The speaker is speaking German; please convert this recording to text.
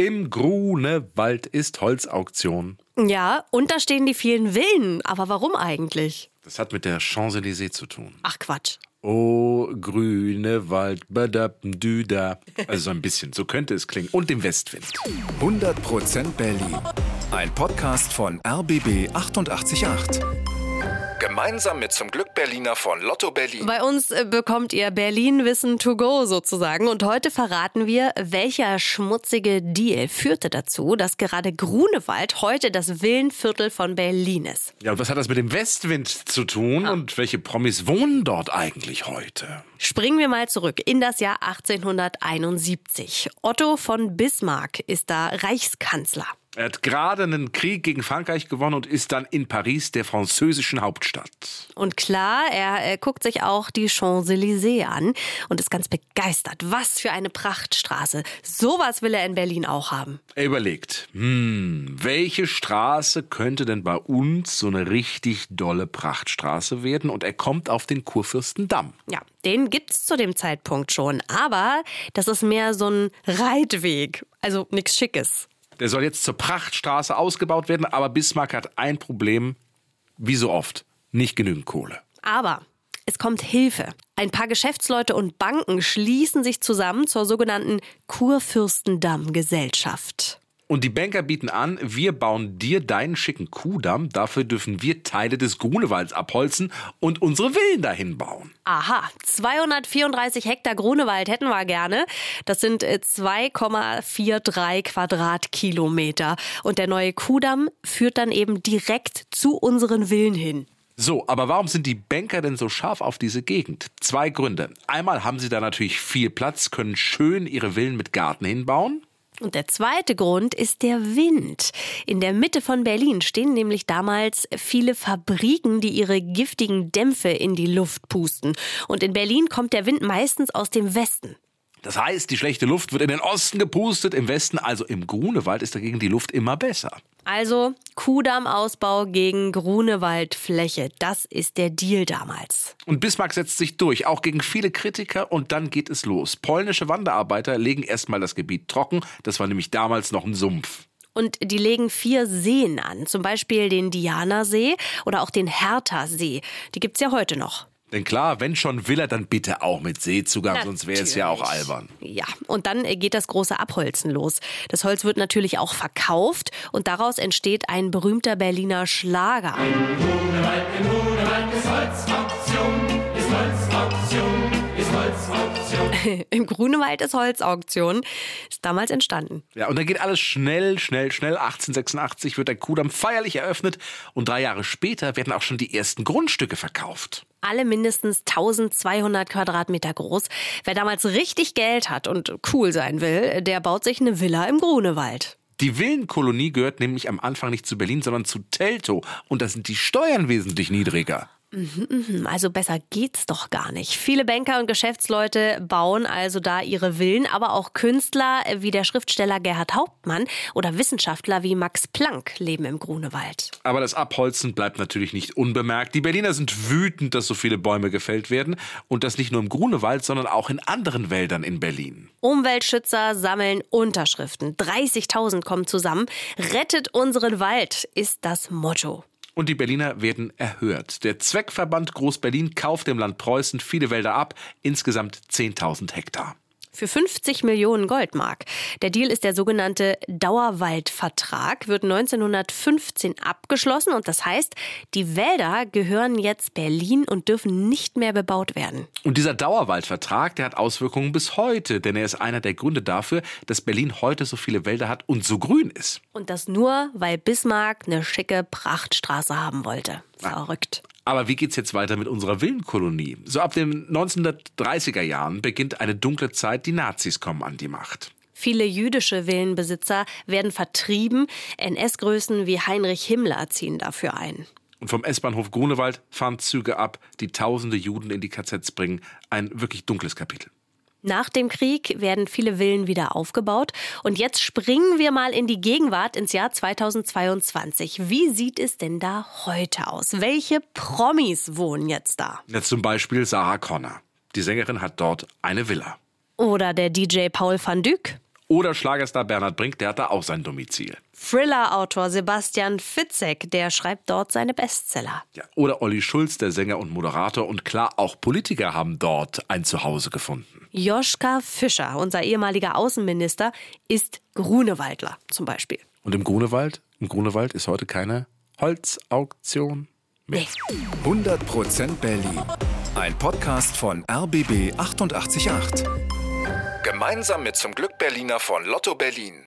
Im Grunewald ist Holzauktion. Ja, und da stehen die vielen Villen. Aber warum eigentlich? Das hat mit der Champs-Élysées zu tun. Ach Quatsch. Oh, grüne Wald, badabdüda. Also so ein bisschen, so könnte es klingen. Und dem Westwind. 100% Berlin. Ein Podcast von RBB 888. Gemeinsam mit zum Glück Berliner von Lotto Berlin. Bei uns äh, bekommt ihr Berlin-Wissen to go sozusagen. Und heute verraten wir, welcher schmutzige Deal führte dazu, dass gerade Grunewald heute das Villenviertel von Berlin ist. Ja, und was hat das mit dem Westwind zu tun? Und welche Promis wohnen dort eigentlich heute? Springen wir mal zurück in das Jahr 1871. Otto von Bismarck ist da Reichskanzler. Er hat gerade einen Krieg gegen Frankreich gewonnen und ist dann in Paris, der französischen Hauptstadt. Und klar, er, er guckt sich auch die Champs-Élysées an und ist ganz begeistert. Was für eine Prachtstraße. Sowas will er in Berlin auch haben. Er überlegt, hm, welche Straße könnte denn bei uns so eine richtig dolle Prachtstraße werden? Und er kommt auf den Kurfürstendamm. Ja, den gibt's zu dem Zeitpunkt schon. Aber das ist mehr so ein Reitweg. Also nichts Schickes. Der soll jetzt zur Prachtstraße ausgebaut werden, aber Bismarck hat ein Problem, wie so oft, nicht genügend Kohle. Aber es kommt Hilfe. Ein paar Geschäftsleute und Banken schließen sich zusammen zur sogenannten Kurfürstendamm-Gesellschaft. Und die Banker bieten an, wir bauen dir deinen schicken Kuhdamm, dafür dürfen wir Teile des Grunewalds abholzen und unsere Villen dahin bauen. Aha, 234 Hektar Grunewald hätten wir gerne. Das sind äh, 2,43 Quadratkilometer. Und der neue Kuhdamm führt dann eben direkt zu unseren Villen hin. So, aber warum sind die Banker denn so scharf auf diese Gegend? Zwei Gründe. Einmal haben sie da natürlich viel Platz, können schön ihre Villen mit Garten hinbauen. Und der zweite Grund ist der Wind. In der Mitte von Berlin stehen nämlich damals viele Fabriken, die ihre giftigen Dämpfe in die Luft pusten. Und in Berlin kommt der Wind meistens aus dem Westen. Das heißt, die schlechte Luft wird in den Osten gepustet, im Westen, also im Grunewald, ist dagegen die Luft immer besser. Also Kuhdammausbau gegen Grunewaldfläche. Das ist der Deal damals. Und Bismarck setzt sich durch, auch gegen viele Kritiker, und dann geht es los. Polnische Wanderarbeiter legen erstmal das Gebiet trocken, das war nämlich damals noch ein Sumpf. Und die legen vier Seen an, zum Beispiel den Diana-See oder auch den Hertha-See. Die gibt's ja heute noch. Denn klar, wenn schon will er, dann bitte auch mit Seezugang, sonst wäre es ja auch albern. Ja, und dann äh, geht das große Abholzen los. Das Holz wird natürlich auch verkauft und daraus entsteht ein berühmter Berliner Schlager. Grunewald, im Grunewald ist Holzauktion, ist Holzauktion, ist Holzauktion. Im Grunewald ist Holzauktion. Ist damals entstanden. Ja, und dann geht alles schnell, schnell, schnell. 1886 wird der Kudamm feierlich eröffnet und drei Jahre später werden auch schon die ersten Grundstücke verkauft. Alle mindestens 1200 Quadratmeter groß. Wer damals richtig Geld hat und cool sein will, der baut sich eine Villa im Grunewald. Die Villenkolonie gehört nämlich am Anfang nicht zu Berlin, sondern zu Teltow. Und da sind die Steuern wesentlich niedriger. Hm, Also besser geht's doch gar nicht. Viele Banker und Geschäftsleute bauen also da ihre Villen, aber auch Künstler wie der Schriftsteller Gerhard Hauptmann oder Wissenschaftler wie Max Planck leben im Grunewald. Aber das Abholzen bleibt natürlich nicht unbemerkt. Die Berliner sind wütend, dass so viele Bäume gefällt werden. Und das nicht nur im Grunewald, sondern auch in anderen Wäldern in Berlin. Umweltschützer sammeln Unterschriften. 30.000 kommen zusammen. Rettet unseren Wald ist das Motto. Und die Berliner werden erhört. Der Zweckverband Groß-Berlin kauft dem Land Preußen viele Wälder ab, insgesamt 10.000 Hektar. Für 50 Millionen Goldmark. Der Deal ist der sogenannte Dauerwaldvertrag, wird 1915 abgeschlossen und das heißt, die Wälder gehören jetzt Berlin und dürfen nicht mehr bebaut werden. Und dieser Dauerwaldvertrag, der hat Auswirkungen bis heute, denn er ist einer der Gründe dafür, dass Berlin heute so viele Wälder hat und so grün ist. Und das nur, weil Bismarck eine schicke Prachtstraße haben wollte. Verrückt. Aber wie geht's jetzt weiter mit unserer Villenkolonie? So ab den 1930er Jahren beginnt eine dunkle Zeit, die Nazis kommen an die Macht. Viele jüdische Villenbesitzer werden vertrieben. NS-Größen wie Heinrich Himmler ziehen dafür ein. Und vom S-Bahnhof Grunewald fahren Züge ab, die tausende Juden in die KZs bringen. Ein wirklich dunkles Kapitel. Nach dem Krieg werden viele Villen wieder aufgebaut. Und jetzt springen wir mal in die Gegenwart ins Jahr 2022. Wie sieht es denn da heute aus? Welche Promis wohnen jetzt da? Jetzt zum Beispiel Sarah Connor. Die Sängerin hat dort eine Villa. Oder der DJ Paul van Dyk? Oder Schlagerstar Bernhard Brink, der hat da auch sein Domizil. Thriller-Autor Sebastian Fitzek, der schreibt dort seine Bestseller. Ja, oder Olli Schulz, der Sänger und Moderator. Und klar, auch Politiker haben dort ein Zuhause gefunden. Joschka Fischer, unser ehemaliger Außenminister, ist Grunewaldler zum Beispiel. Und im Grunewald? Im Grunewald ist heute keine Holzauktion mehr. Nee. 100% Berlin. Ein Podcast von RBB 888. Gemeinsam mit zum Glück Berliner von Lotto Berlin.